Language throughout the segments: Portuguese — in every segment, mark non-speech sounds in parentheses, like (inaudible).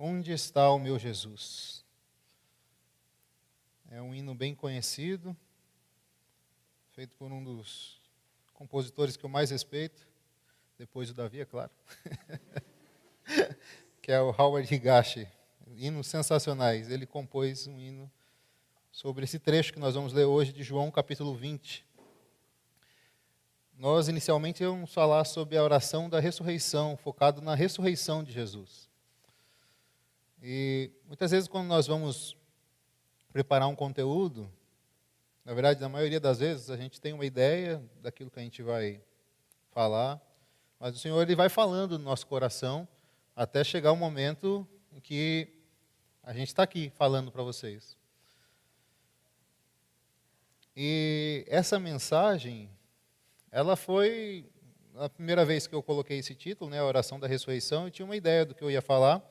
Onde está o meu Jesus? É um hino bem conhecido, feito por um dos compositores que eu mais respeito, depois do Davi, é claro, (laughs) que é o Howard Higashi. Hinos sensacionais. Ele compôs um hino sobre esse trecho que nós vamos ler hoje de João capítulo 20. Nós inicialmente vamos falar sobre a oração da ressurreição, focado na ressurreição de Jesus. E muitas vezes quando nós vamos preparar um conteúdo, na verdade, na maioria das vezes a gente tem uma ideia daquilo que a gente vai falar, mas o Senhor ele vai falando no nosso coração até chegar o momento em que a gente está aqui falando para vocês. E essa mensagem, ela foi a primeira vez que eu coloquei esse título, né, a oração da ressurreição, eu tinha uma ideia do que eu ia falar,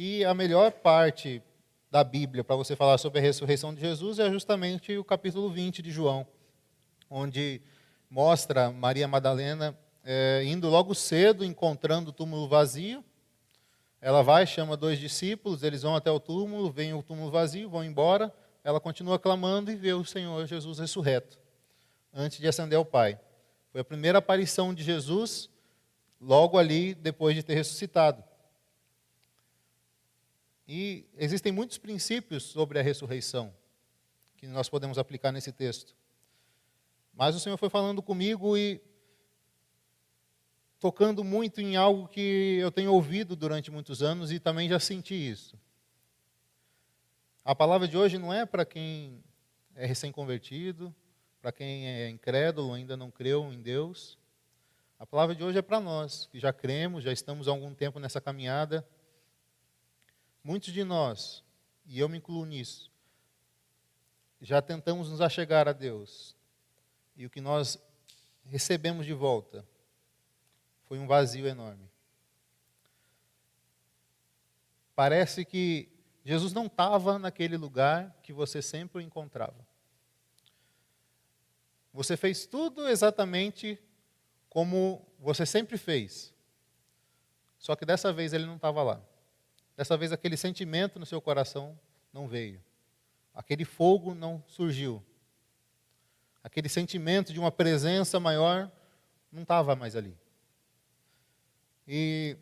e a melhor parte da Bíblia para você falar sobre a ressurreição de Jesus é justamente o capítulo 20 de João, onde mostra Maria Madalena é, indo logo cedo, encontrando o túmulo vazio. Ela vai, chama dois discípulos, eles vão até o túmulo, veem o túmulo vazio, vão embora. Ela continua clamando e vê o Senhor Jesus ressurreto, antes de ascender ao Pai. Foi a primeira aparição de Jesus, logo ali, depois de ter ressuscitado. E existem muitos princípios sobre a ressurreição que nós podemos aplicar nesse texto. Mas o Senhor foi falando comigo e tocando muito em algo que eu tenho ouvido durante muitos anos e também já senti isso. A palavra de hoje não é para quem é recém-convertido, para quem é incrédulo, ainda não creu em Deus. A palavra de hoje é para nós, que já cremos, já estamos há algum tempo nessa caminhada Muitos de nós, e eu me incluo nisso, já tentamos nos achegar a Deus. E o que nós recebemos de volta foi um vazio enorme. Parece que Jesus não estava naquele lugar que você sempre o encontrava. Você fez tudo exatamente como você sempre fez. Só que dessa vez ele não estava lá. Dessa vez aquele sentimento no seu coração não veio. Aquele fogo não surgiu. Aquele sentimento de uma presença maior não estava mais ali. E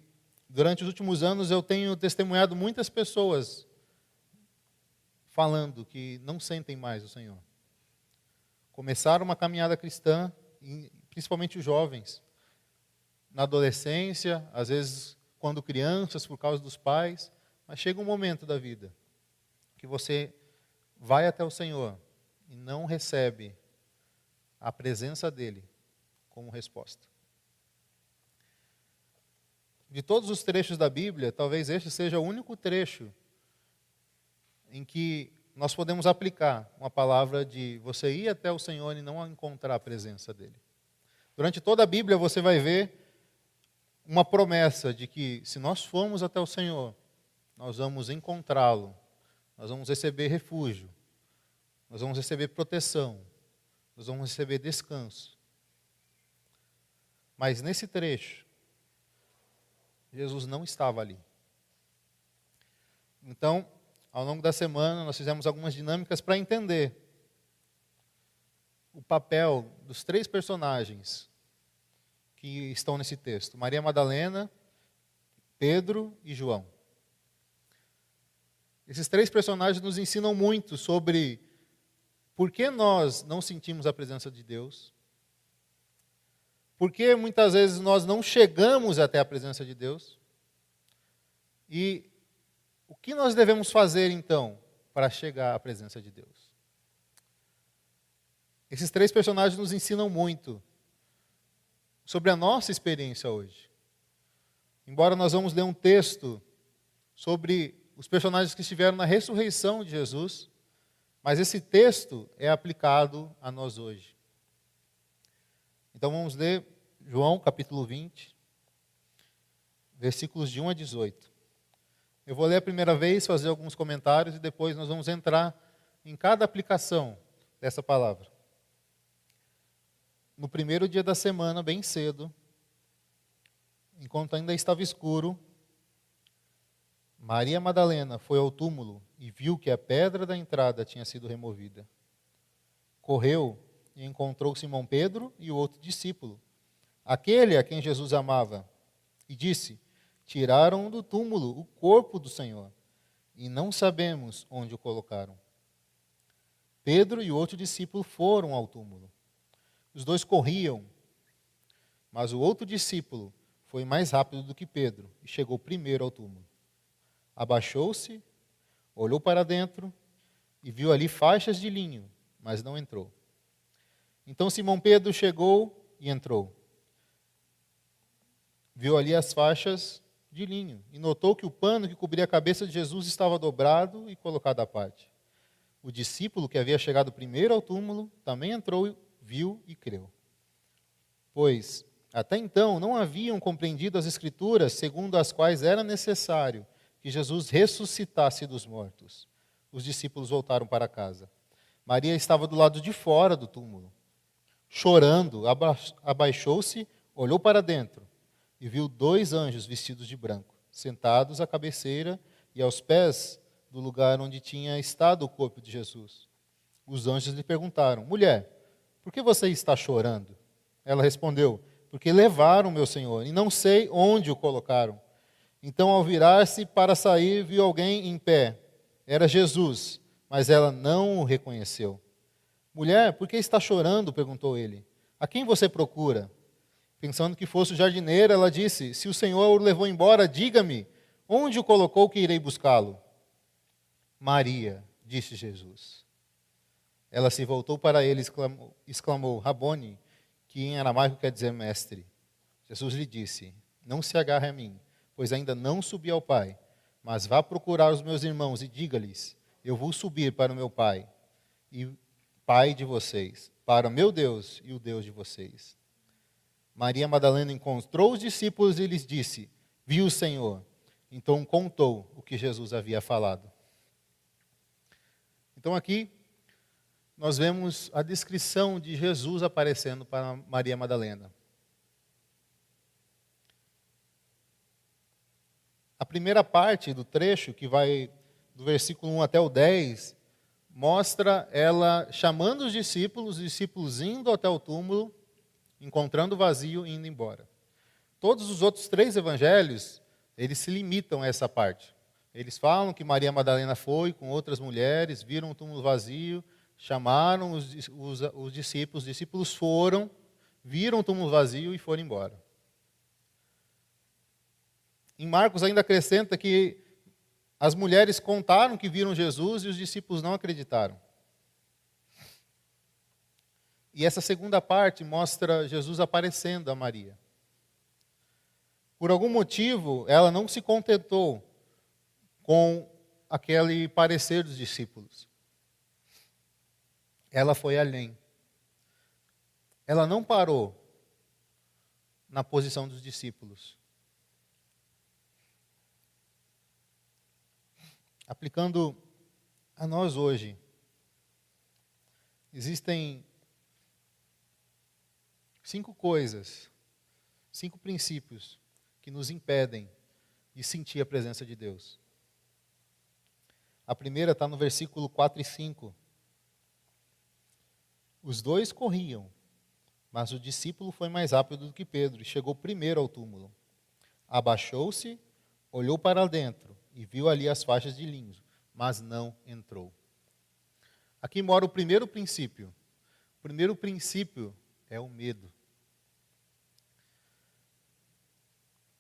durante os últimos anos eu tenho testemunhado muitas pessoas falando que não sentem mais o Senhor. Começaram uma caminhada cristã, principalmente os jovens, na adolescência, às vezes quando crianças, por causa dos pais, mas chega um momento da vida que você vai até o Senhor e não recebe a presença dele como resposta. De todos os trechos da Bíblia, talvez este seja o único trecho em que nós podemos aplicar uma palavra de você ir até o Senhor e não encontrar a presença dele. Durante toda a Bíblia você vai ver uma promessa de que se nós formos até o Senhor, nós vamos encontrá-lo, nós vamos receber refúgio, nós vamos receber proteção, nós vamos receber descanso. Mas nesse trecho, Jesus não estava ali. Então, ao longo da semana, nós fizemos algumas dinâmicas para entender o papel dos três personagens que estão nesse texto: Maria Madalena, Pedro e João. Esses três personagens nos ensinam muito sobre por que nós não sentimos a presença de Deus, por que muitas vezes nós não chegamos até a presença de Deus e o que nós devemos fazer então para chegar à presença de Deus. Esses três personagens nos ensinam muito sobre a nossa experiência hoje. Embora nós vamos ler um texto sobre os personagens que estiveram na ressurreição de Jesus, mas esse texto é aplicado a nós hoje. Então vamos ler João capítulo 20, versículos de 1 a 18. Eu vou ler a primeira vez, fazer alguns comentários e depois nós vamos entrar em cada aplicação dessa palavra no primeiro dia da semana, bem cedo, enquanto ainda estava escuro, Maria Madalena foi ao túmulo e viu que a pedra da entrada tinha sido removida. Correu e encontrou Simão Pedro e o outro discípulo, aquele a quem Jesus amava, e disse: Tiraram do túmulo o corpo do Senhor e não sabemos onde o colocaram. Pedro e o outro discípulo foram ao túmulo. Os dois corriam, mas o outro discípulo foi mais rápido do que Pedro e chegou primeiro ao túmulo. Abaixou-se, olhou para dentro e viu ali faixas de linho, mas não entrou. Então Simão Pedro chegou e entrou. Viu ali as faixas de linho e notou que o pano que cobria a cabeça de Jesus estava dobrado e colocado à parte. O discípulo que havia chegado primeiro ao túmulo também entrou, viu e creu. Pois até então não haviam compreendido as Escrituras segundo as quais era necessário que Jesus ressuscitasse dos mortos. Os discípulos voltaram para casa. Maria estava do lado de fora do túmulo. Chorando, abaixou-se, olhou para dentro e viu dois anjos vestidos de branco, sentados à cabeceira e aos pés do lugar onde tinha estado o corpo de Jesus. Os anjos lhe perguntaram: Mulher, por que você está chorando? Ela respondeu: Porque levaram meu senhor e não sei onde o colocaram. Então, ao virar-se para sair, viu alguém em pé. Era Jesus, mas ela não o reconheceu. Mulher, por que está chorando? perguntou ele. A quem você procura? Pensando que fosse o jardineiro, ela disse: Se o Senhor o levou embora, diga-me, onde o colocou que irei buscá-lo? Maria, disse Jesus. Ela se voltou para ele e exclamou, exclamou Rabone, que em aramaico quer dizer mestre. Jesus lhe disse: Não se agarre a mim, pois ainda não subi ao Pai, mas vá procurar os meus irmãos e diga-lhes: Eu vou subir para o meu Pai e Pai de vocês, para o meu Deus e o Deus de vocês. Maria Madalena encontrou os discípulos e lhes disse: Vi o Senhor. Então contou o que Jesus havia falado. Então aqui nós vemos a descrição de Jesus aparecendo para Maria Madalena. A primeira parte do trecho, que vai do versículo 1 até o 10, mostra ela chamando os discípulos, os discípulos indo até o túmulo encontrando o vazio e indo embora. Todos os outros três evangelhos, eles se limitam a essa parte. Eles falam que Maria Madalena foi com outras mulheres, viram o túmulo vazio, chamaram os, os, os discípulos, os discípulos foram, viram o túmulo vazio e foram embora. Em Marcos ainda acrescenta que as mulheres contaram que viram Jesus e os discípulos não acreditaram. E essa segunda parte mostra Jesus aparecendo a Maria. Por algum motivo, ela não se contentou com aquele parecer dos discípulos. Ela foi além. Ela não parou na posição dos discípulos. Aplicando a nós hoje, existem cinco coisas, cinco princípios que nos impedem de sentir a presença de Deus. A primeira está no versículo 4 e 5. Os dois corriam, mas o discípulo foi mais rápido do que Pedro e chegou primeiro ao túmulo. Abaixou-se, olhou para dentro e viu ali as faixas de linho, mas não entrou. Aqui mora o primeiro princípio. O primeiro princípio é o medo.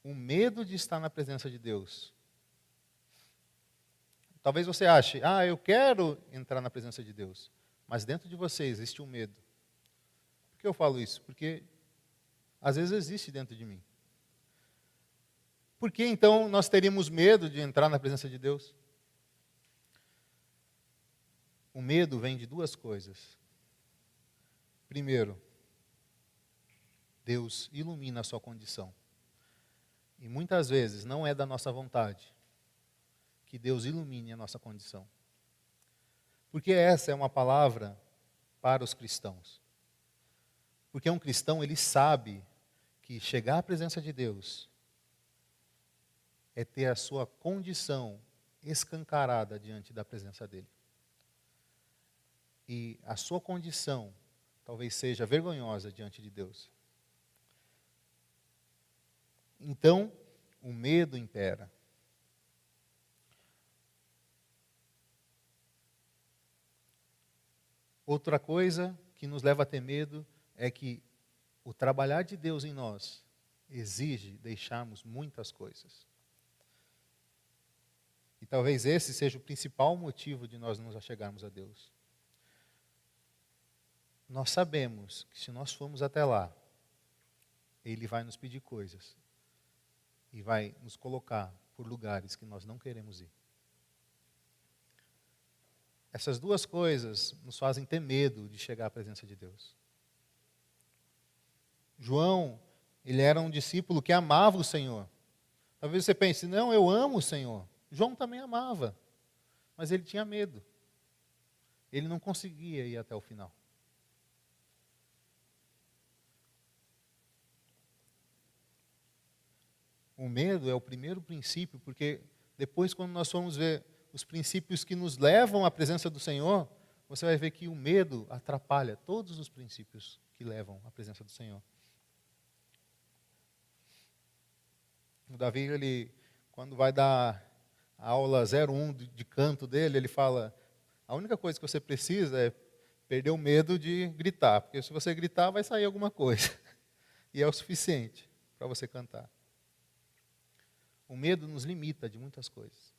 o medo de estar na presença de Deus. Talvez você ache, ah, eu quero entrar na presença de Deus, mas dentro de você existe um medo. Por que eu falo isso? Porque às vezes existe dentro de mim. Por que então nós teríamos medo de entrar na presença de Deus? O medo vem de duas coisas. Primeiro, Deus ilumina a sua condição. E muitas vezes não é da nossa vontade que Deus ilumine a nossa condição. Porque essa é uma palavra para os cristãos. Porque um cristão, ele sabe que chegar à presença de Deus é ter a sua condição escancarada diante da presença dele. E a sua condição talvez seja vergonhosa diante de Deus. Então, o medo impera. Outra coisa que nos leva a ter medo é que o trabalhar de Deus em nós exige deixarmos muitas coisas. E talvez esse seja o principal motivo de nós nos achegarmos a Deus. Nós sabemos que se nós formos até lá, Ele vai nos pedir coisas e vai nos colocar por lugares que nós não queremos ir. Essas duas coisas nos fazem ter medo de chegar à presença de Deus. João, ele era um discípulo que amava o Senhor. Talvez você pense, não, eu amo o Senhor. João também amava, mas ele tinha medo. Ele não conseguia ir até o final. O medo é o primeiro princípio, porque depois, quando nós formos ver os princípios que nos levam à presença do Senhor, você vai ver que o medo atrapalha todos os princípios que levam à presença do Senhor. O Davi, ele, quando vai dar a aula 01 de, canto dele, ele fala: a única coisa que você precisa é perder o medo de gritar, porque se você gritar, vai sair alguma coisa. (laughs) E é o suficiente para você cantar. O medo nos limita de muitas coisas.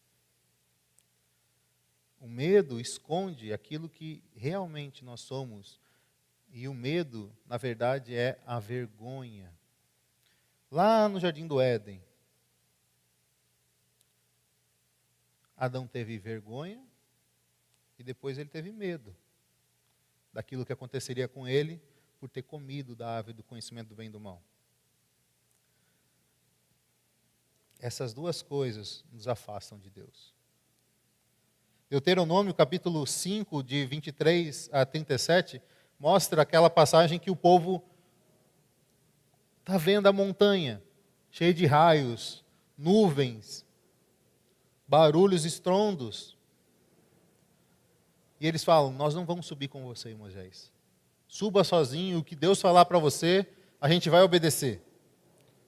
O medo esconde aquilo que realmente nós somos. E o medo, na verdade, é a vergonha. Lá no jardim do Éden, Adão teve vergonha e depois ele teve medo daquilo que aconteceria com ele por ter comido da árvore do conhecimento do bem e do mal. Essas duas coisas nos afastam de Deus. Deuteronômio capítulo 5, de 23 a 37, mostra aquela passagem que o povo está vendo a montanha, cheia de raios, nuvens, barulhos, estrondos. E eles falam: Nós não vamos subir com você, Moisés. Suba sozinho, o que Deus falar para você, a gente vai obedecer.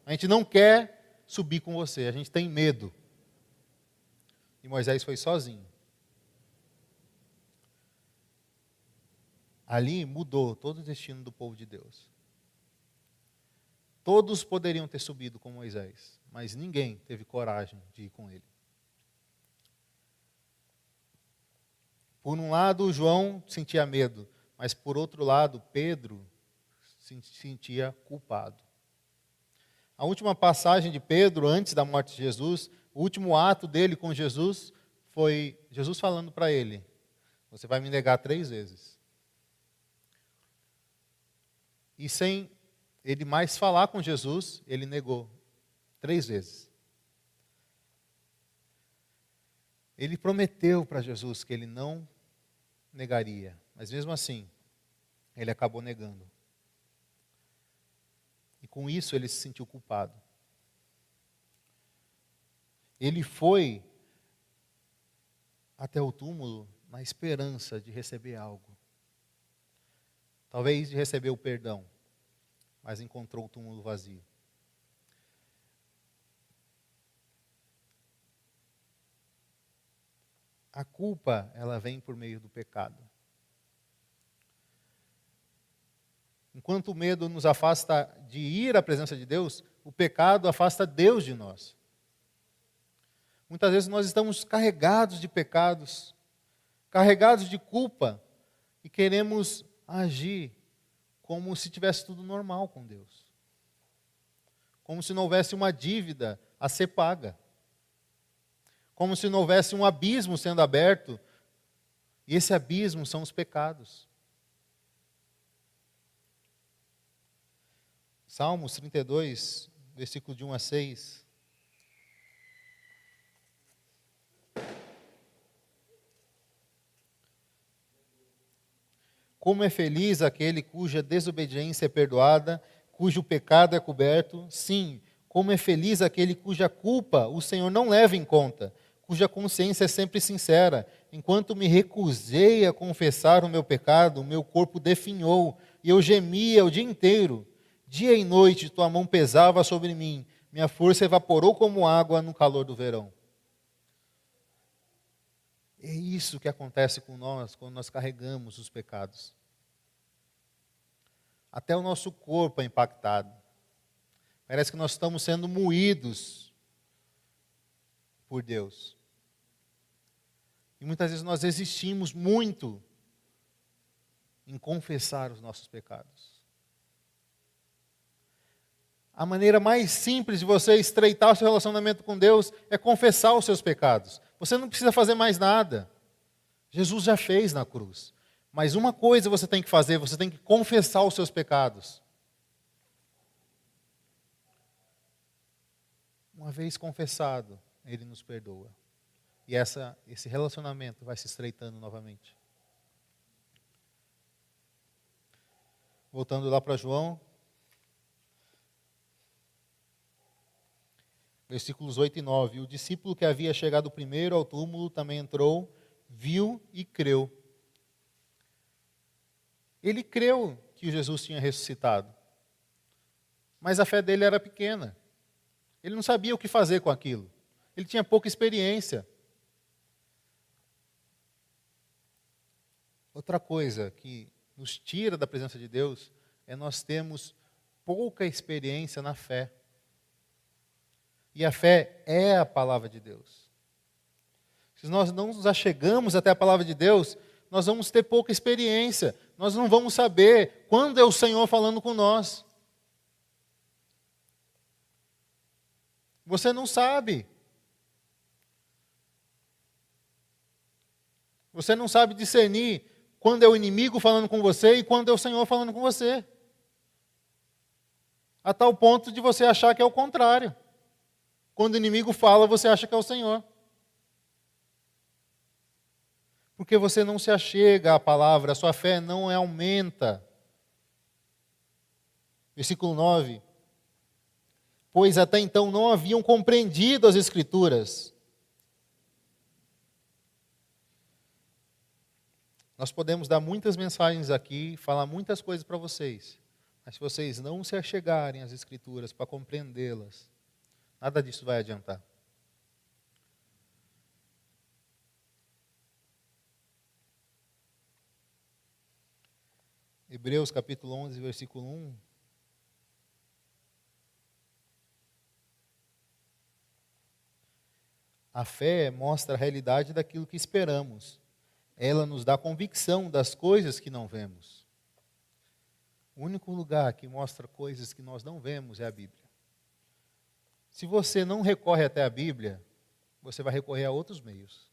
A gente não quer subir com você, a gente tem medo. E Moisés foi sozinho. Ali mudou todo o destino do povo de Deus. Todos poderiam ter subido com Moisés, mas ninguém teve coragem de ir com ele. Por um lado, João sentia medo, mas por outro lado, Pedro se sentia culpado. A última passagem de Pedro antes da morte de Jesus, o último ato dele com Jesus foi Jesus falando para ele: Você vai me negar três vezes. E sem ele mais falar com Jesus, ele negou três vezes. Ele prometeu para Jesus que ele não negaria, mas mesmo assim, ele acabou negando. E com isso ele se sentiu culpado. Ele foi até o túmulo na esperança de receber algo. Talvez de receber o perdão, mas encontrou o túmulo vazio. A culpa, ela vem por meio do pecado. Enquanto o medo nos afasta de ir à presença de Deus, o pecado afasta Deus de nós. Muitas vezes nós estamos carregados de pecados, carregados de culpa, e queremos agir como se tivesse tudo normal com Deus. Como se não houvesse uma dívida a ser paga como se não houvesse um abismo sendo aberto, e esse abismo são os pecados. Salmos 32, versículo de 1 a 6. Como é feliz aquele cuja desobediência é perdoada, cujo pecado é coberto. Sim, Como é feliz aquele cuja culpa o Senhor não leva em conta, cuja consciência é sempre sincera. Enquanto me recusei a confessar o meu pecado, o meu corpo definhou e eu gemia o dia inteiro. Dia e noite tua mão pesava sobre mim, minha força evaporou como água no calor do verão. É isso que acontece com nós quando nós carregamos os pecados. Até o nosso corpo é impactado. Parece que nós estamos sendo moídos por Deus. E muitas vezes nós existimos muito em confessar os nossos pecados. A maneira mais simples de você estreitar o seu relacionamento com Deus é confessar os seus pecados. Você não precisa fazer mais nada. Jesus já fez na cruz. Mas uma coisa você tem que fazer, você tem que confessar os seus pecados. Uma vez confessado, ele nos perdoa. E essa, esse relacionamento vai se estreitando novamente. Voltando lá para João, versículos 8 e 9. O discípulo que havia chegado primeiro ao túmulo também entrou, viu e creu. Ele creu que Jesus tinha ressuscitado, mas a fé dele era pequena. Ele não sabia o que fazer com aquilo. Ele tinha pouca experiência. Outra coisa que nos tira da presença de Deus é nós termos pouca experiência na fé. E a fé é a palavra de Deus. Se nós não nos achegamos até a palavra de Deus, nós vamos ter pouca experiência. Nós não vamos saber quando é o Senhor falando com nós. Você não sabe. Você não sabe discernir quando é o inimigo falando com você e quando é o Senhor falando com você. A tal ponto de você achar que é o contrário. Quando o inimigo fala, você acha que é o Senhor. Porque você não se achega à palavra, a sua fé não aumenta. Versículo 9. Pois até então não haviam compreendido as Escrituras. Nós podemos dar muitas mensagens aqui, falar muitas coisas para vocês, mas se vocês não se achegarem às Escrituras para compreendê-las, Nada disso vai adiantar. Hebreus capítulo 11, versículo 1. A fé mostra a realidade daquilo que esperamos. Ela nos dá convicção das coisas que não vemos. O único lugar que mostra coisas que nós não vemos é a Bíblia. Se você não recorre até a Bíblia, você vai recorrer a outros meios.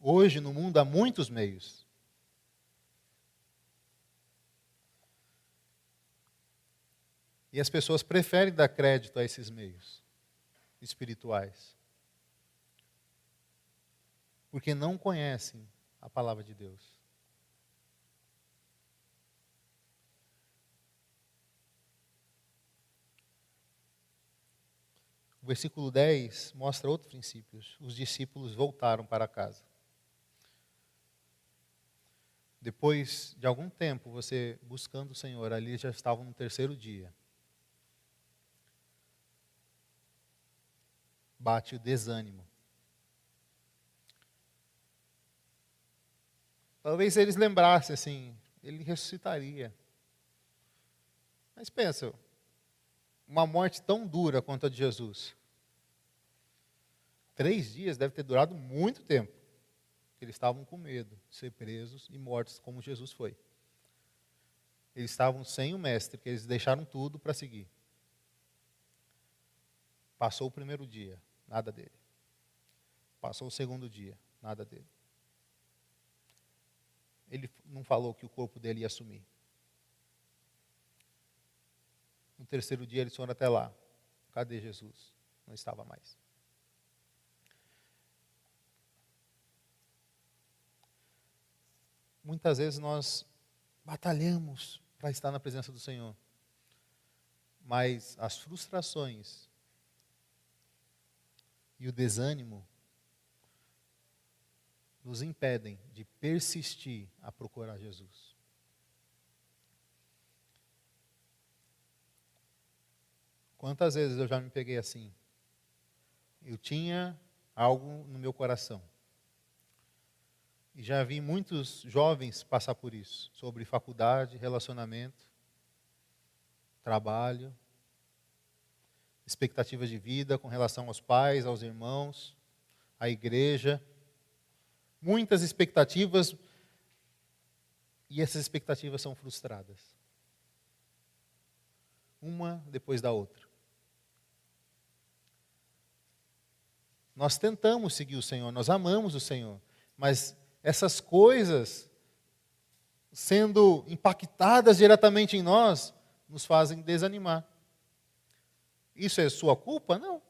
Hoje, no mundo, há muitos meios. E as pessoas preferem dar crédito a esses meios espirituais. Porque não conhecem a palavra de Deus. O versículo 10 mostra outros princípios. Os discípulos voltaram para casa. Depois de algum tempo, você buscando o Senhor, ali já estavam no terceiro dia. Bate o desânimo. Talvez eles lembrassem assim, ele ressuscitaria. Mas pensa, uma morte tão dura quanto a de Jesus. Três dias deve ter durado muito tempo. Eles estavam com medo de ser presos e mortos como Jesus foi. Eles estavam sem o mestre, que eles deixaram tudo para seguir. Passou o primeiro dia, nada dele. Passou o segundo dia, nada dele. Ele não falou que o corpo dele ia sumir. No terceiro dia eles foram até lá. Cadê Jesus? Não estava mais. Muitas vezes nós batalhamos para estar na presença do Senhor. Mas as frustrações e o desânimo nos impedem de persistir a procurar Jesus. Quantas vezes eu já me peguei assim? Eu tinha algo no meu coração. E já vi muitos jovens passar por isso, sobre faculdade, relacionamento, trabalho, expectativas de vida com relação aos pais, aos irmãos, à igreja. Muitas expectativas e essas expectativas são frustradas. Uma depois da outra. Nós tentamos seguir o Senhor, nós amamos o Senhor, mas essas coisas, sendo impactadas diretamente em nós, nos fazem desanimar. Isso é sua culpa? Não.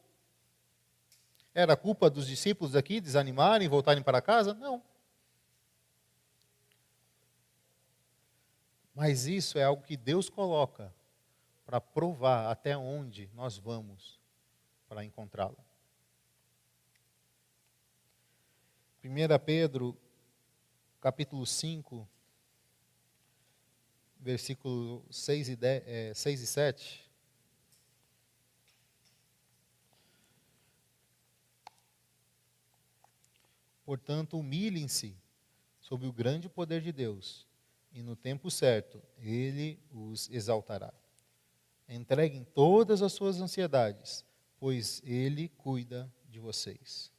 Era culpa dos discípulos aqui desanimarem, voltarem para casa? Não. Mas isso é algo que Deus coloca para provar até onde nós vamos para encontrá-la. 1 Pedro, capítulo 5, versículo 6 e, 10, é, 6 e 7. Portanto, humilhem-se sob o grande poder de Deus, e no tempo certo ele os exaltará. Entreguem todas as suas ansiedades, pois ele cuida de vocês.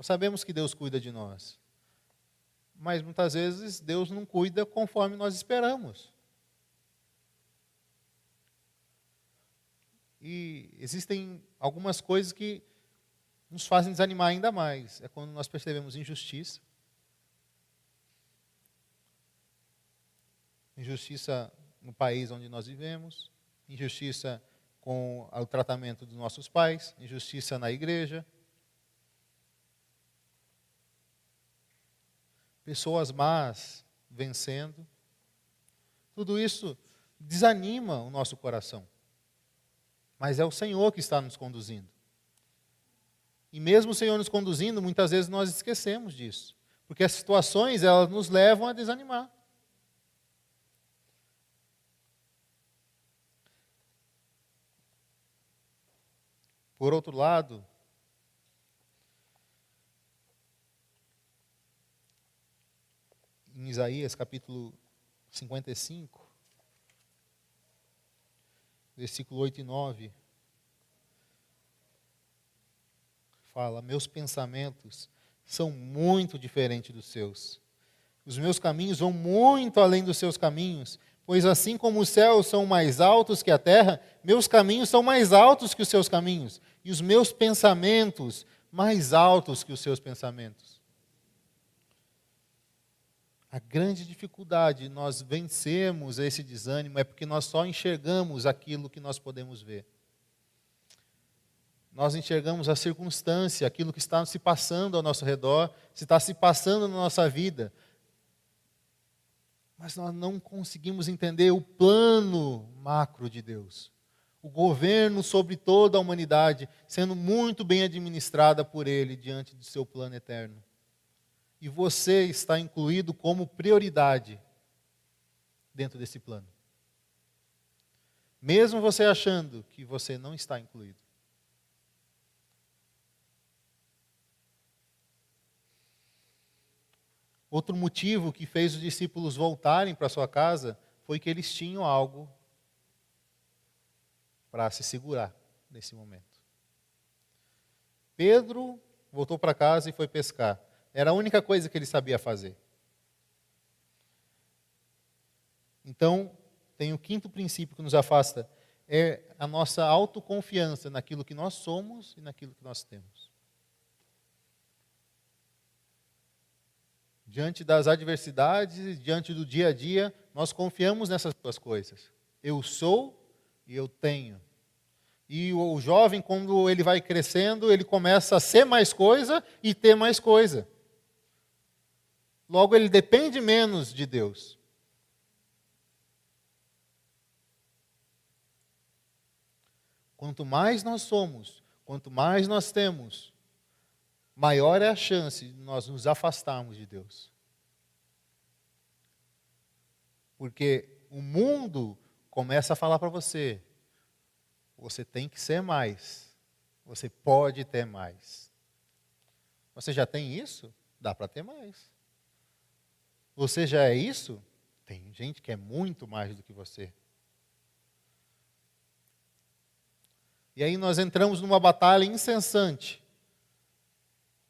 Nós sabemos que Deus cuida de nós, mas muitas vezes Deus não cuida conforme nós esperamos. E existem algumas coisas que nos fazem desanimar ainda mais. É quando nós percebemos injustiça. Injustiça no país onde nós vivemos, injustiça com o tratamento dos nossos pais, injustiça na igreja. Pessoas más vencendo. Tudo isso desanima o nosso coração. Mas é o Senhor que está nos conduzindo. E mesmo o Senhor nos conduzindo, muitas vezes nós esquecemos disso. Porque as situações, elas nos levam a desanimar. Por outro lado, em Isaías capítulo 55, versículo 8 e 9, fala: Meus pensamentos são muito diferentes dos seus. Os meus caminhos vão muito além dos seus caminhos, pois assim como os céus são mais altos que a terra, meus caminhos são mais altos que os seus caminhos, e os meus pensamentos mais altos que os seus pensamentos. A grande dificuldade nós vencemos esse desânimo é porque nós só enxergamos aquilo que nós podemos ver nós enxergamos a circunstância, aquilo que está se passando ao nosso redor, se está se passando na nossa vida. Mas nós não conseguimos entender o plano macro de Deus. O governo sobre toda a humanidade sendo muito bem administrada por Ele diante do seu plano eterno. E você está incluído como prioridade dentro desse plano. Mesmo você achando que você não está incluído. Outro motivo que fez os discípulos voltarem para sua casa foi que eles tinham algo para se segurar nesse momento. Pedro voltou para casa e foi pescar. Era a única coisa que ele sabia fazer. Então, tem o quinto princípio que nos afasta, é a nossa autoconfiança naquilo que nós somos e naquilo que nós temos. diante das adversidades, diante do dia a dia, nós confiamos nessas duas coisas. Eu sou e eu tenho. E o jovem, quando ele vai crescendo, ele começa a ser mais coisa e ter mais coisa. Logo, ele depende menos de Deus. Quanto mais nós somos, quanto mais nós temos, maior é a chance de nós nos afastarmos de Deus. Porque o mundo começa a falar para você: você tem que ser mais, você pode ter mais. Você já tem isso? Dá para ter mais. Você já é isso? Tem gente que é muito mais do que você. E aí nós entramos numa batalha incessante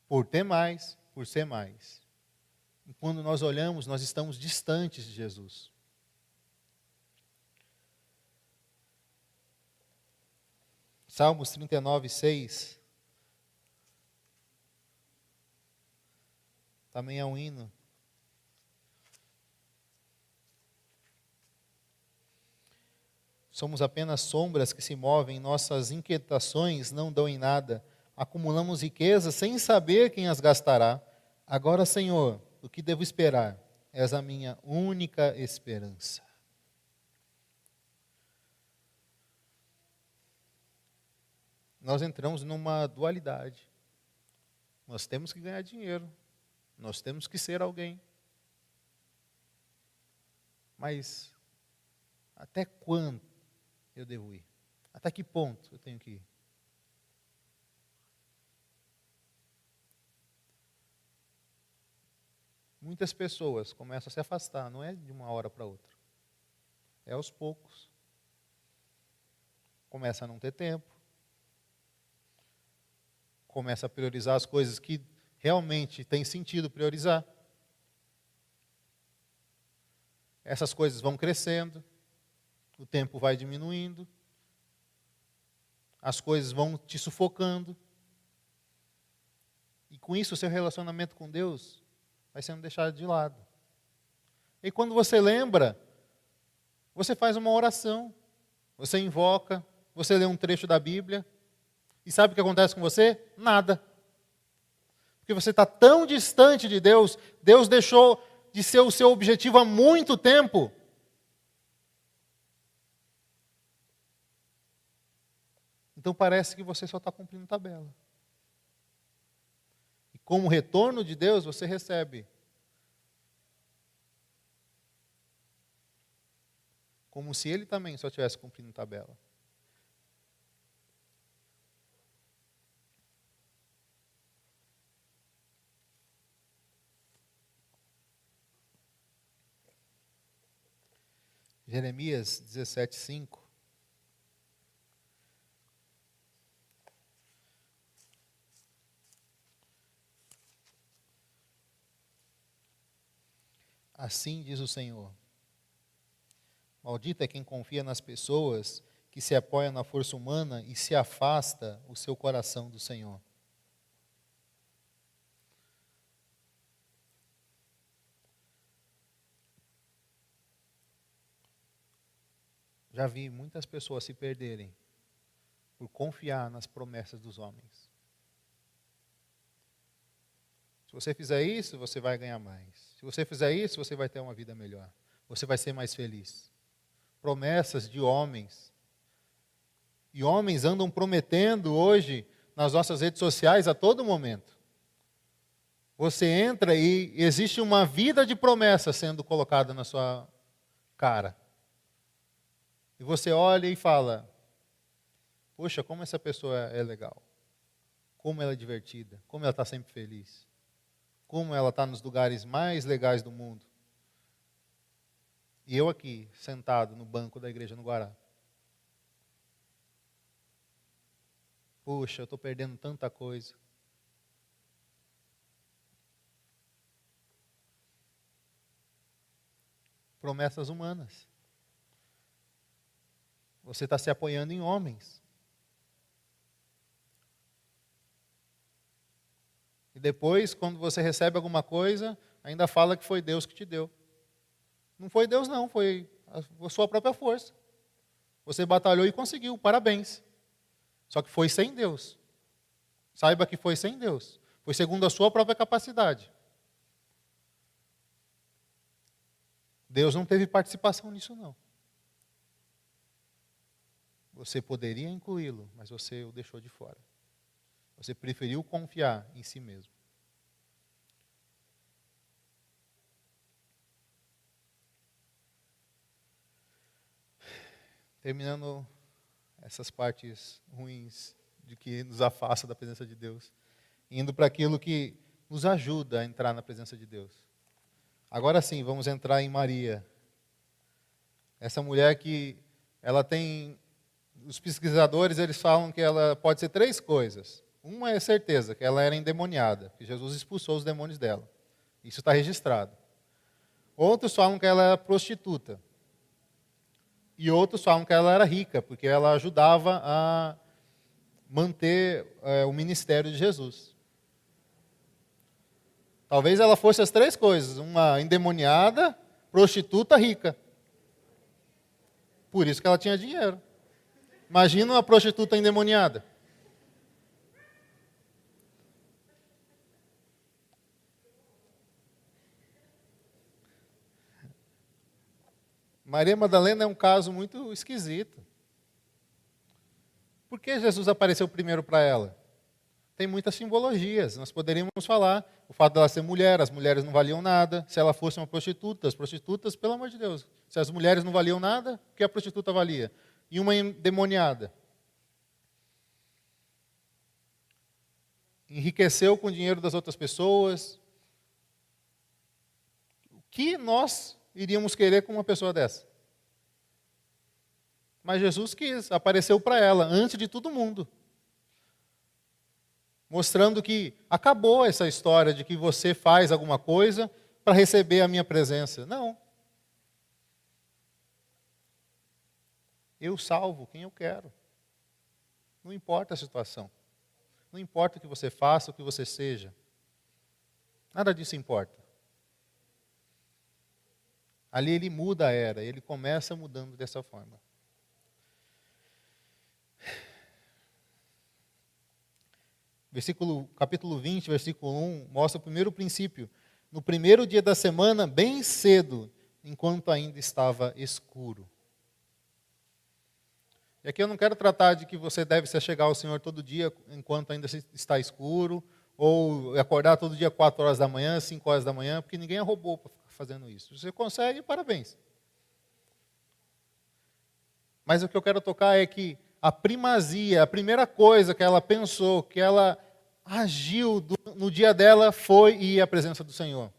por ter mais, por ser mais. E quando nós olhamos, nós estamos distantes de Jesus. Salmos 39, 6. Também é um hino. Somos apenas sombras que se movem, nossas inquietações não dão em nada. Acumulamos riquezas sem saber quem as gastará. Agora, Senhor, o que devo esperar? És a minha única esperança. Nós entramos numa dualidade. Nós temos que ganhar dinheiro. Nós temos que ser alguém. Mas até quando eu devo ir? Até que ponto eu tenho que ir? Muitas pessoas começam a se afastar, não é de uma hora para outra. É aos poucos. Começa a não ter tempo. Começa a priorizar as coisas que realmente tem sentido priorizar. Essas coisas vão crescendo o tempo vai diminuindo, as coisas vão te sufocando. E com isso, o seu relacionamento com Deus vai sendo deixado de lado. E quando você lembra, você faz uma oração, você invoca, você lê um trecho da Bíblia, e sabe o que acontece com você? Nada. Porque você está tão distante de Deus, Deus deixou de ser o seu objetivo há muito tempo. Então parece que você só está cumprindo tabela. E como retorno de Deus, você recebe. Como se ele também só estivesse cumprindo tabela. Jeremias 17, 5. Assim diz o Senhor. Maldito é quem confia nas pessoas, que se apoia na força humana e se afasta o seu coração do Senhor. Já vi muitas pessoas se perderem por confiar nas promessas dos homens. Se você fizer isso, você vai ganhar mais. Se você fizer isso, você vai ter uma vida melhor. Você vai ser mais feliz. Promessas de homens. E homens andam prometendo hoje nas nossas redes sociais a todo momento. Você entra e existe uma vida de promessa sendo colocada na sua cara. E você olha e fala: Poxa, como essa pessoa é legal. Como ela é divertida. Como ela está sempre feliz como ela está nos lugares mais legais do mundo. E eu aqui, sentado no banco da igreja no Guará. Puxa, eu estou perdendo tanta coisa. Promessas humanas. Você está se apoiando em homens. Depois, quando você recebe alguma coisa, ainda fala que foi Deus que te deu. Não foi Deus, não, foi a sua própria força. Você batalhou e conseguiu, parabéns. Só que foi sem Deus. Saiba que foi sem Deus. Foi segundo a sua própria capacidade. Deus não teve participação nisso, não. Você poderia incluí-lo, mas você o deixou de fora. Você preferiu confiar em si mesmo. Terminando essas partes ruins de que nos afasta da presença de Deus, indo para aquilo que nos ajuda a entrar na presença de Deus. Agora sim, vamos entrar em Maria. Essa mulher que ela tem os pesquisadores eles falam que ela pode ser três coisas. Uma é certeza, que ela era endemoniada, que Jesus expulsou os demônios dela. Isso está registrado. Outros falam que ela era prostituta. E outros falam que ela era rica, porque ela ajudava a manter é, o ministério de Jesus. Talvez ela fosse as três coisas: uma endemoniada, prostituta, rica. Por isso que ela tinha dinheiro. Imagina uma prostituta endemoniada. Maria Madalena é um caso muito esquisito. Por que Jesus apareceu primeiro para ela? Tem muitas simbologias. Nós poderíamos falar o fato dela ser mulher, as mulheres não valiam nada. Se ela fosse uma prostituta, as prostitutas, pelo amor de Deus, se as mulheres não valiam nada, o que a prostituta valia? e uma endemoniada. Enriqueceu com o dinheiro das outras pessoas. O que nós iríamos querer com uma pessoa dessa? Mas Jesus quis, apareceu para ela, antes de todo mundo. Mostrando que acabou essa história de que você faz alguma coisa para receber a minha presença. Não. Eu salvo quem eu quero. Não importa a situação. Não importa o que você faça, o que você seja. Nada disso importa. Ali ele muda a era, ele começa mudando dessa forma. Versículo, capítulo 20, versículo 1, mostra o primeiro princípio. No primeiro dia da semana, bem cedo, enquanto ainda estava escuro. E aqui eu não quero tratar de que você deve se chegar ao Senhor todo dia enquanto ainda está escuro, ou acordar todo dia 4 horas da manhã, 5 horas da manhã, porque ninguém é robô para fazendo isso. Você consegue, parabéns. Mas o que eu quero tocar é que a primazia, a primeira coisa que ela pensou, que ela agiu no dia dela foi ir à presença do Senhor.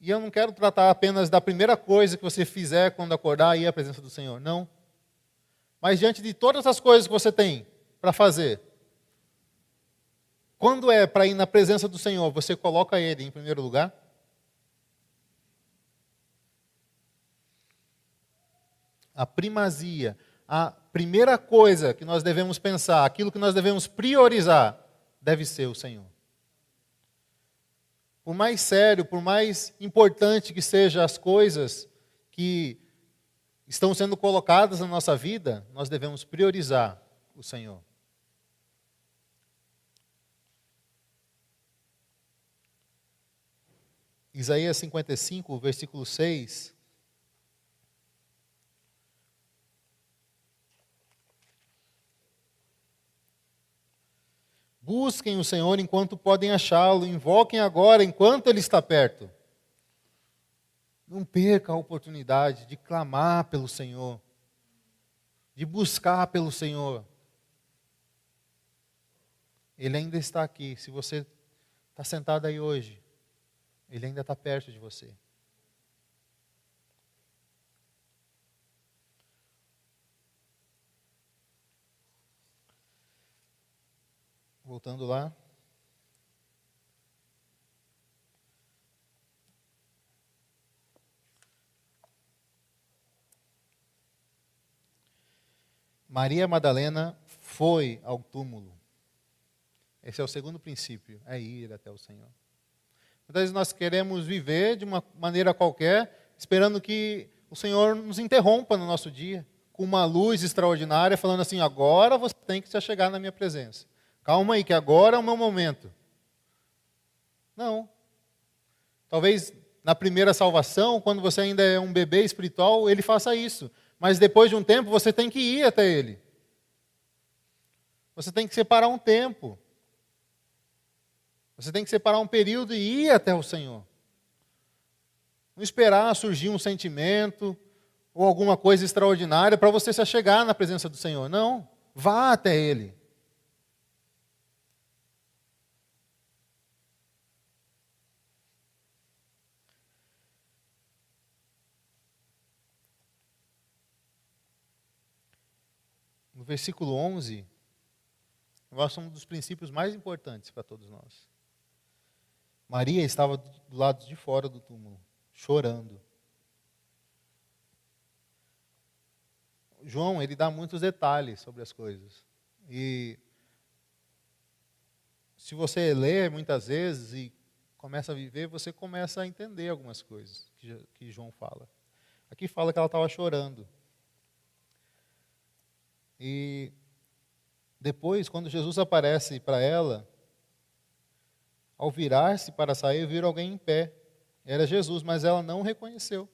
E eu não quero tratar apenas da primeira coisa que você fizer quando acordar e ir à presença do Senhor. Não. Mas diante de todas as coisas que você tem para fazer, quando é para ir na presença do Senhor, você coloca Ele em primeiro lugar? A primazia, a primeira coisa que nós devemos pensar, aquilo que nós devemos priorizar, deve ser o Senhor por mais sério, por mais importante que sejam as coisas que estão sendo colocadas na nossa vida, nós devemos priorizar o Senhor. Isaías 55, versículo 6 Busquem o Senhor enquanto podem achá-lo, invoquem agora enquanto ele está perto. Não perca a oportunidade de clamar pelo Senhor, de buscar pelo Senhor. Ele ainda está aqui. Se você está sentado aí hoje, ele ainda está perto de você. Voltando lá. Maria Madalena foi ao túmulo. Esse é o segundo princípio, é ir até o Senhor. Muitas vezes nós queremos viver de uma maneira qualquer, esperando que o Senhor nos interrompa no nosso dia, com uma luz extraordinária, falando assim: agora você tem que se chegar na minha presença. Calma aí, que agora é o meu momento. Não. Talvez na primeira salvação, quando você ainda é um bebê espiritual, ele faça isso. Mas depois de um tempo, você tem que ir até ele. Você tem que separar um tempo. Você tem que separar um período e ir até o Senhor. Não esperar surgir um sentimento ou alguma coisa extraordinária para você se achegar na presença do Senhor. Não. Vá até Ele. No versículo 11, eu acho um dos princípios mais importantes para todos nós. Maria estava do lado de fora do túmulo, chorando. João, ele dá muitos detalhes sobre as coisas. E se você lê muitas vezes e começa a viver, você começa a entender algumas coisas que, que João fala. Aqui fala que ela estava chorando. E depois, quando Jesus aparece para ela, ao virar-se para sair, viu alguém em pé. Era Jesus, mas ela não reconheceu.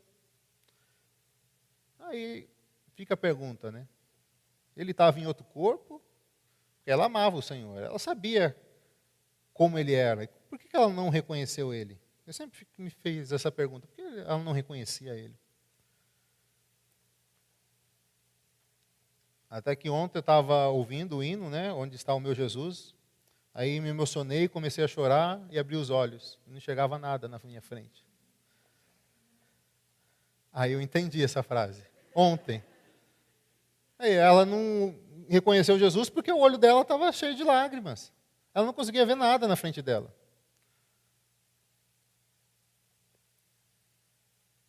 Aí fica a pergunta, né? Ele estava em outro corpo? Ela amava o Senhor, ela sabia como ele era. Por que ela não reconheceu ele? Eu sempre me fiz essa pergunta. Por que ela não reconhecia ele? Até que ontem eu estava ouvindo o hino, né? Onde está o meu Jesus. Aí me emocionei, comecei a chorar e abri os olhos. Não chegava nada na minha frente. Aí eu entendi essa frase. Ontem. Aí ela não reconheceu Jesus porque o olho dela estava cheio de lágrimas. Ela não conseguia ver nada na frente dela.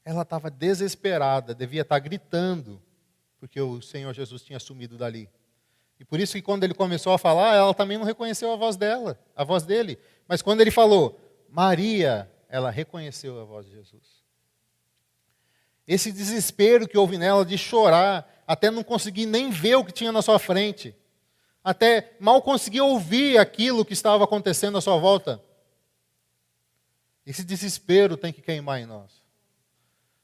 Ela estava desesperada, devia estar gritando, porque o Senhor Jesus tinha sumido dali. E por isso que quando ele começou a falar, ela também não reconheceu a voz dela, a voz dele. Mas quando ele falou, Maria, ela reconheceu a voz de Jesus. Esse desespero que houve nela de chorar, até não conseguir nem ver o que tinha na sua frente, até mal conseguir ouvir aquilo que estava acontecendo à sua volta. Esse desespero tem que queimar em nós.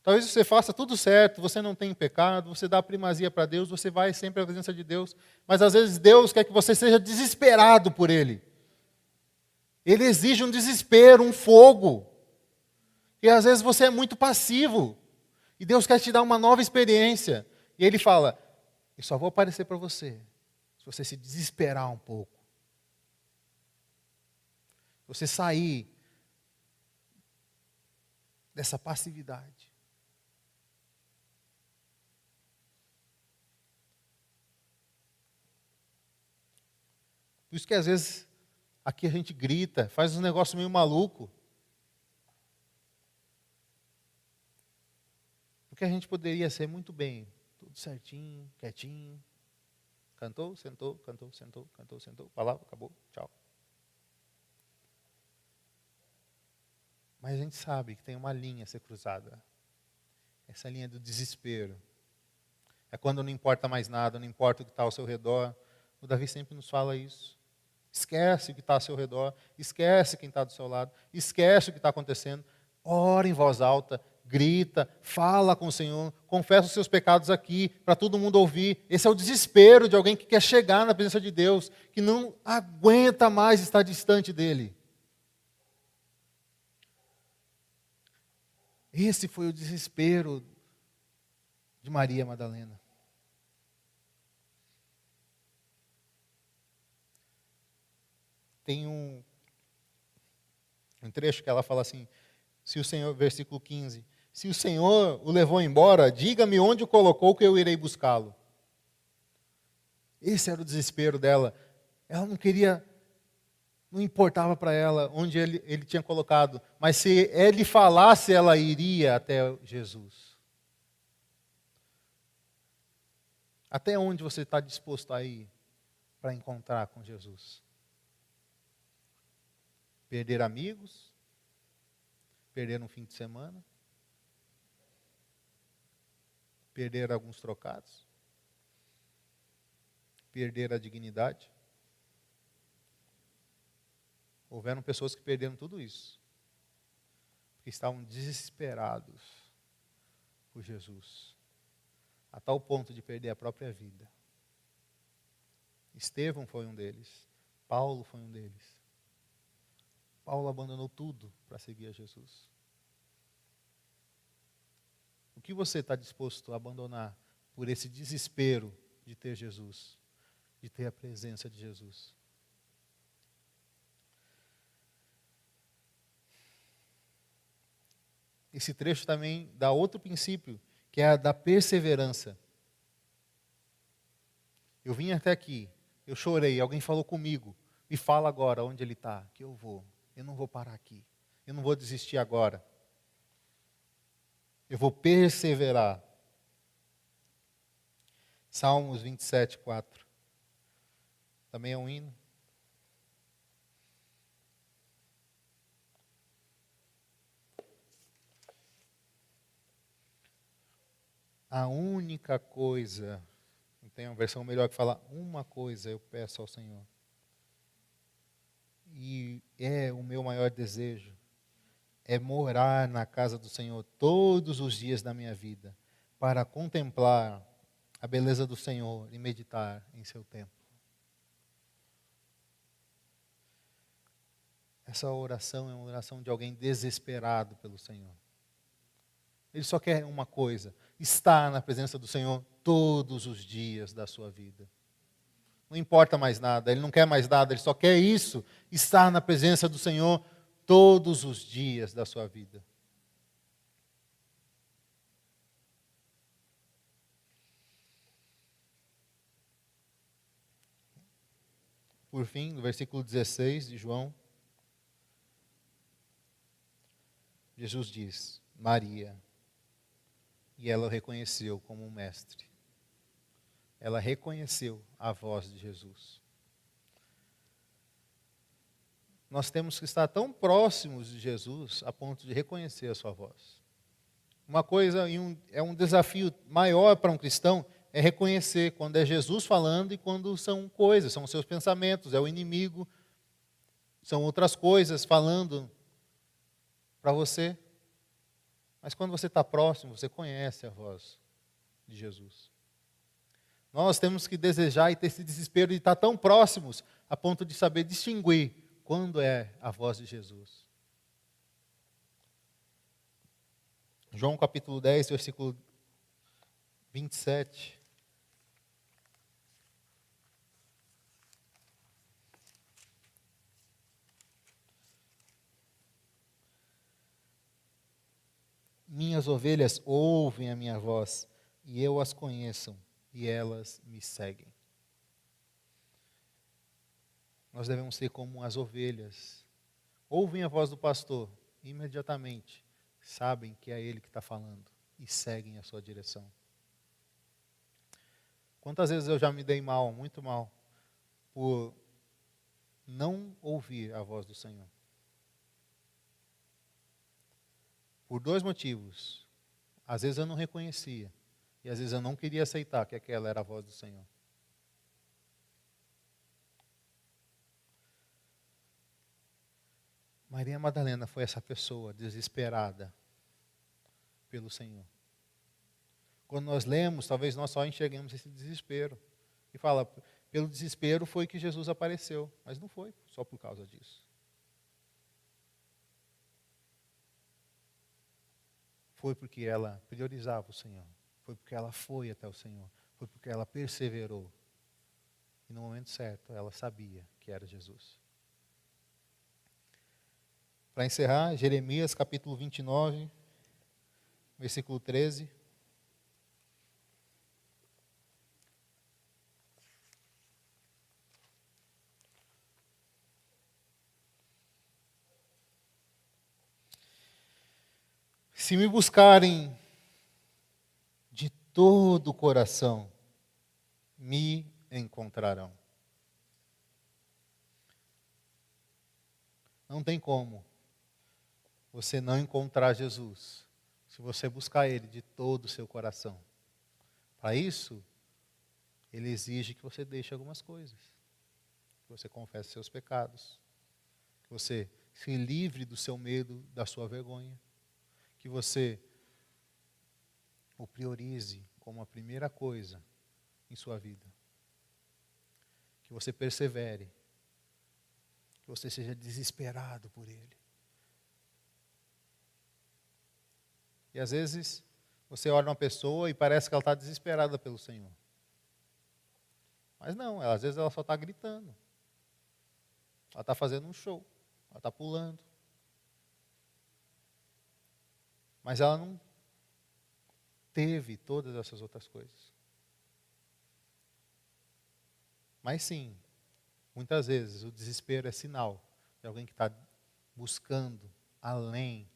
Talvez você faça tudo certo, você não tem pecado, você dá primazia para Deus, você vai sempre à presença de Deus, mas às vezes Deus quer que você seja desesperado por Ele. Ele exige um desespero, um fogo. E às vezes você é muito passivo. E Deus quer te dar uma nova experiência. E ele fala: Eu só vou aparecer para você se você se desesperar um pouco. Você sair dessa passividade. Por isso que às vezes aqui a gente grita, faz um negócio meio maluco. Porque a gente poderia ser muito bem tudo certinho, quietinho. Cantou, sentou, cantou, sentou, cantou, sentou. Palavra, acabou, tchau. Mas a gente sabe que tem uma linha a ser cruzada. Essa linha do desespero. É quando não importa mais nada, não importa o que está ao seu redor. O Davi sempre nos fala isso. Esquece o que está ao seu redor, esquece quem está do seu lado, esquece o que está acontecendo. Ora em voz alta, grita, fala com o Senhor, confessa os seus pecados aqui, para todo mundo ouvir. Esse é o desespero de alguém que quer chegar na presença de Deus, que não aguenta mais estar distante dele. Esse foi o desespero de Maria Madalena. Tem um, um trecho que ela fala assim: se o Senhor, versículo 15, se o Senhor o levou embora, diga-me onde o colocou que eu irei buscá-lo. Esse era o desespero dela. Ela não queria, não importava para ela onde ele, ele tinha colocado, mas se ele falasse, ela iria até Jesus. Até onde você está disposto a ir para encontrar com Jesus? Perder amigos? Perder um fim de semana? perder alguns trocados, perder a dignidade. Houveram pessoas que perderam tudo isso. que estavam desesperados por Jesus, a tal ponto de perder a própria vida. Estevão foi um deles, Paulo foi um deles. Paulo abandonou tudo para seguir a Jesus. O que você está disposto a abandonar por esse desespero de ter Jesus, de ter a presença de Jesus? Esse trecho também dá outro princípio, que é a da perseverança. Eu vim até aqui, eu chorei, alguém falou comigo, e fala agora onde ele está, que eu vou. Eu não vou parar aqui. Eu não vou desistir agora. Eu vou perseverar. Salmos 27, 4. Também é um hino. A única coisa, tem uma versão melhor que fala, uma coisa eu peço ao Senhor. E é o meu maior desejo, é morar na casa do Senhor todos os dias da minha vida, para contemplar a beleza do Senhor e meditar em seu templo. Essa oração é uma oração de alguém desesperado pelo Senhor. Ele só quer uma coisa: estar na presença do Senhor todos os dias da sua vida. Não importa mais nada, ele não quer mais nada, ele só quer isso: estar na presença do Senhor todos os dias da sua vida. Por fim, no versículo 16 de João, Jesus diz: Maria e ela o reconheceu como um mestre. Ela reconheceu a voz de Jesus. Nós temos que estar tão próximos de Jesus a ponto de reconhecer a sua voz. Uma coisa, é um desafio maior para um cristão, é reconhecer quando é Jesus falando e quando são coisas, são seus pensamentos, é o inimigo, são outras coisas falando para você. Mas quando você está próximo, você conhece a voz de Jesus. Nós temos que desejar e ter esse desespero de estar tão próximos a ponto de saber distinguir quando é a voz de Jesus. João capítulo 10, versículo 27. Minhas ovelhas ouvem a minha voz, e eu as conheço, e elas me seguem. Nós devemos ser como as ovelhas. Ouvem a voz do pastor, imediatamente sabem que é ele que está falando e seguem a sua direção. Quantas vezes eu já me dei mal, muito mal, por não ouvir a voz do Senhor? Por dois motivos. Às vezes eu não reconhecia. E às vezes eu não queria aceitar que aquela era a voz do Senhor. Maria Madalena foi essa pessoa desesperada pelo Senhor. Quando nós lemos, talvez nós só enxerguemos esse desespero. E fala, pelo desespero foi que Jesus apareceu. Mas não foi só por causa disso. foi porque ela priorizava o Senhor, foi porque ela foi até o Senhor, foi porque ela perseverou. E no momento certo ela sabia que era Jesus. Para encerrar, Jeremias capítulo 29, versículo 13. Se me buscarem todo o coração, me encontrarão. Não tem como você não encontrar Jesus se você buscar Ele de todo o seu coração. Para isso, Ele exige que você deixe algumas coisas, que você confesse seus pecados, que você se livre do seu medo, da sua vergonha que você o priorize como a primeira coisa em sua vida. Que você persevere. Que você seja desesperado por Ele. E às vezes você olha uma pessoa e parece que ela está desesperada pelo Senhor. Mas não, ela, às vezes ela só está gritando. Ela está fazendo um show. Ela está pulando. Mas ela não teve todas essas outras coisas. Mas sim, muitas vezes o desespero é sinal de alguém que está buscando além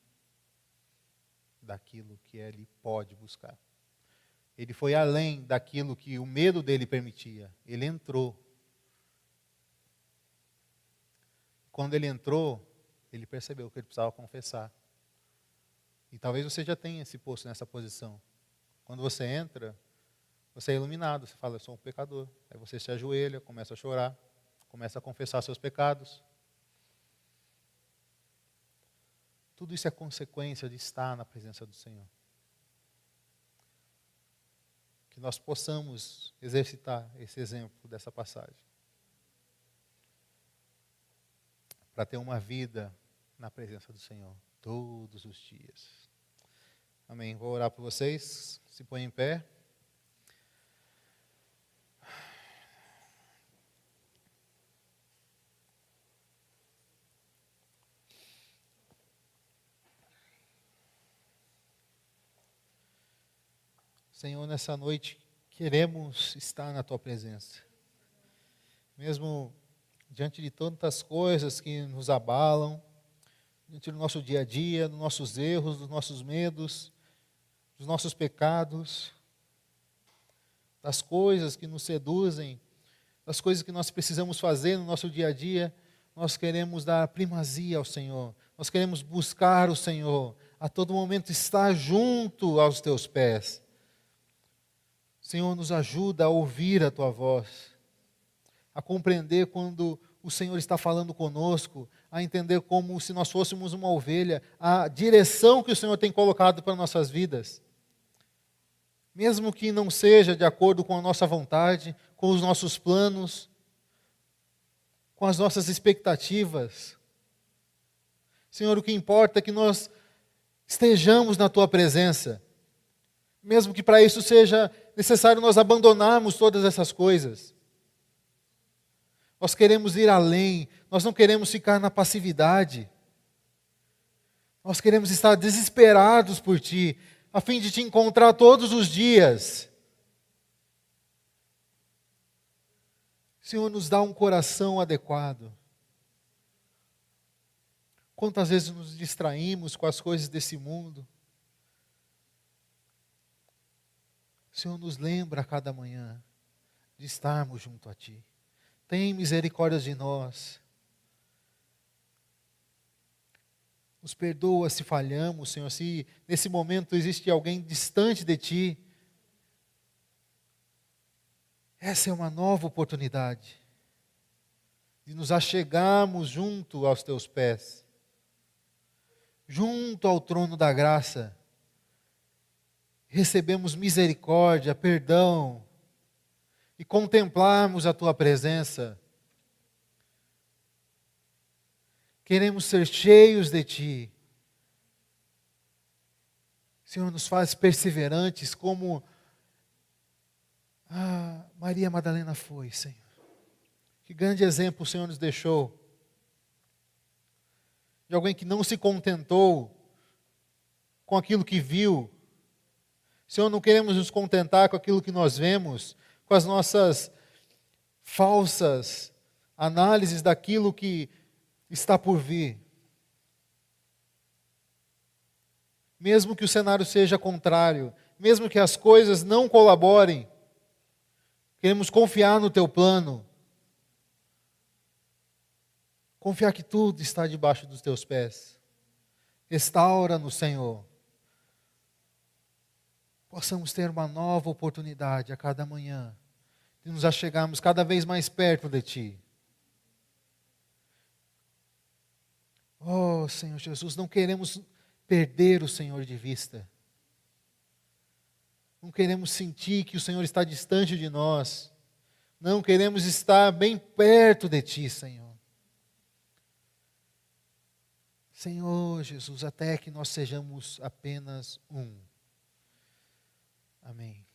daquilo que ele pode buscar. Ele foi além daquilo que o medo dele permitia. Ele entrou. Quando ele entrou, ele percebeu que ele precisava confessar. E talvez você já tenha se posto nessa posição. Quando você entra, você é iluminado, você fala, eu sou um pecador. Aí você se ajoelha, começa a chorar, começa a confessar seus pecados. Tudo isso é consequência de estar na presença do Senhor. Que nós possamos exercitar esse exemplo dessa passagem. Para ter uma vida na presença do Senhor todos os dias. Amém. Vou orar por vocês. Se põe em pé. Senhor, nessa noite queremos estar na tua presença. Mesmo diante de tantas coisas que nos abalam, diante do nosso dia a dia, dos nossos erros, dos nossos medos, dos nossos pecados, das coisas que nos seduzem, das coisas que nós precisamos fazer no nosso dia a dia, nós queremos dar primazia ao Senhor, nós queremos buscar o Senhor, a todo momento estar junto aos teus pés. Senhor, nos ajuda a ouvir a tua voz, a compreender quando o Senhor está falando conosco, a entender como se nós fôssemos uma ovelha, a direção que o Senhor tem colocado para nossas vidas. Mesmo que não seja de acordo com a nossa vontade, com os nossos planos, com as nossas expectativas. Senhor, o que importa é que nós estejamos na tua presença mesmo que para isso seja necessário nós abandonarmos todas essas coisas. Nós queremos ir além, nós não queremos ficar na passividade. Nós queremos estar desesperados por Ti, a fim de Te encontrar todos os dias. Senhor, nos dá um coração adequado. Quantas vezes nos distraímos com as coisas desse mundo? Senhor, nos lembra a cada manhã de estarmos junto a Ti. Tem misericórdia de nós. Nos perdoa se falhamos, Senhor, se nesse momento existe alguém distante de Ti. Essa é uma nova oportunidade de nos achegarmos junto aos Teus pés, junto ao trono da graça recebemos misericórdia, perdão e contemplarmos a tua presença. Queremos ser cheios de ti. Senhor, nos faz perseverantes como Maria Madalena foi, Senhor. Que grande exemplo o Senhor nos deixou. De alguém que não se contentou com aquilo que viu, Senhor, não queremos nos contentar com aquilo que nós vemos, com as nossas falsas análises daquilo que está por vir. Mesmo que o cenário seja contrário, mesmo que as coisas não colaborem, queremos confiar no teu plano. Confiar que tudo está debaixo dos teus pés. Restaura no Senhor possamos ter uma nova oportunidade a cada manhã de nos achegarmos cada vez mais perto de Ti. Oh, Senhor Jesus, não queremos perder o Senhor de vista. Não queremos sentir que o Senhor está distante de nós. Não queremos estar bem perto de Ti, Senhor. Senhor Jesus, até que nós sejamos apenas um. Amém.